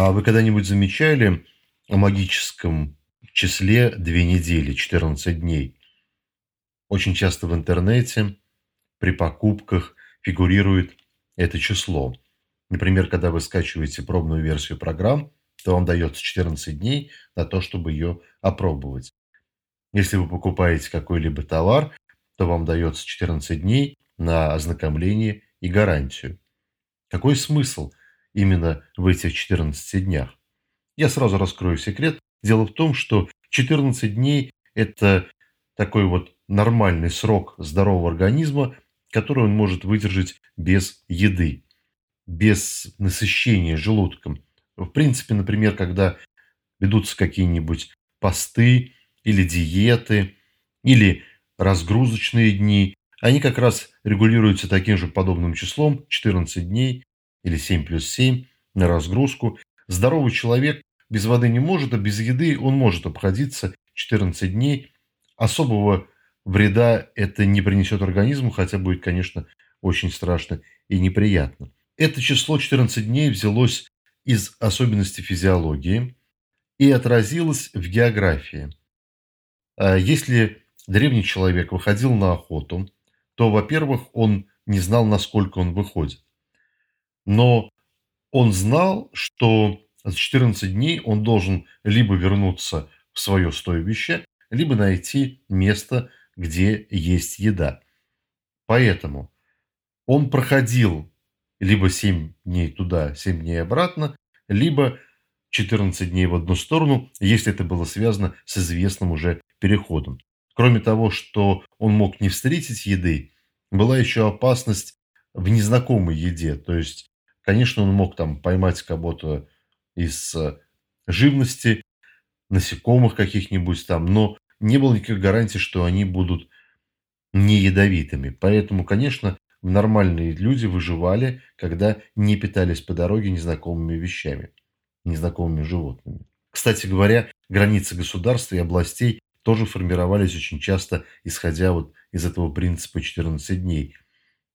А вы когда-нибудь замечали о магическом числе две недели, 14 дней? Очень часто в интернете при покупках фигурирует это число. Например, когда вы скачиваете пробную версию программ, то вам дается 14 дней на то, чтобы ее опробовать. Если вы покупаете какой-либо товар, то вам дается 14 дней на ознакомление и гарантию. Какой смысл именно в этих 14 днях? Я сразу раскрою секрет. Дело в том, что 14 дней – это такой вот нормальный срок здорового организма, который он может выдержать без еды, без насыщения желудком. В принципе, например, когда ведутся какие-нибудь посты или диеты, или разгрузочные дни, они как раз регулируются таким же подобным числом 14 дней или 7 плюс 7 на разгрузку. Здоровый человек без воды не может, а без еды он может обходиться 14 дней. Особого вреда это не принесет организму, хотя будет, конечно, очень страшно и неприятно. Это число 14 дней взялось из особенностей физиологии и отразилось в географии. А если древний человек выходил на охоту, то, во-первых, он не знал, насколько он выходит. Но он знал, что за 14 дней он должен либо вернуться в свое стойбище, либо найти место, где есть еда. Поэтому он проходил либо 7 дней туда, 7 дней обратно, либо 14 дней в одну сторону, если это было связано с известным уже переходом. Кроме того, что он мог не встретить еды, была еще опасность в незнакомой еде. То есть, конечно, он мог там поймать кого-то из э, живности, насекомых каких-нибудь там, но не было никаких гарантий, что они будут не ядовитыми. Поэтому, конечно, нормальные люди выживали, когда не питались по дороге незнакомыми вещами, незнакомыми животными. Кстати говоря, границы государств и областей тоже формировались очень часто, исходя вот из этого принципа 14 дней.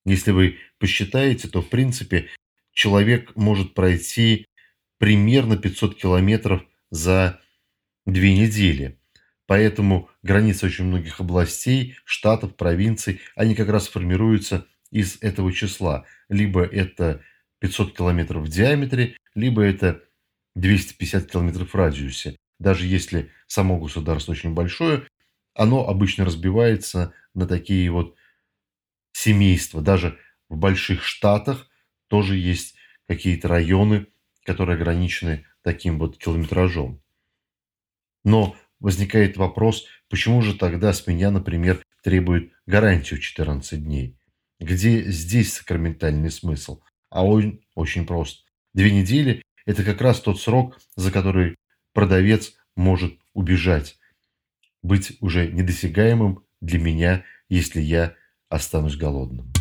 Если вы посчитаете, то в принципе человек может пройти примерно 500 километров за две недели. Поэтому границы очень многих областей, штатов, провинций, они как раз формируются из этого числа. Либо это 500 километров в диаметре, либо это 250 километров в радиусе. Даже если само государство очень большое, оно обычно разбивается на такие вот семейства. Даже в больших штатах тоже есть какие-то районы, которые ограничены таким вот километражом. Но возникает вопрос, почему же тогда с меня, например, требуют гарантию 14 дней? Где здесь сакраментальный смысл? А он очень прост. Две недели – это как раз тот срок, за который продавец может убежать, быть уже недосягаемым для меня, если я останусь голодным.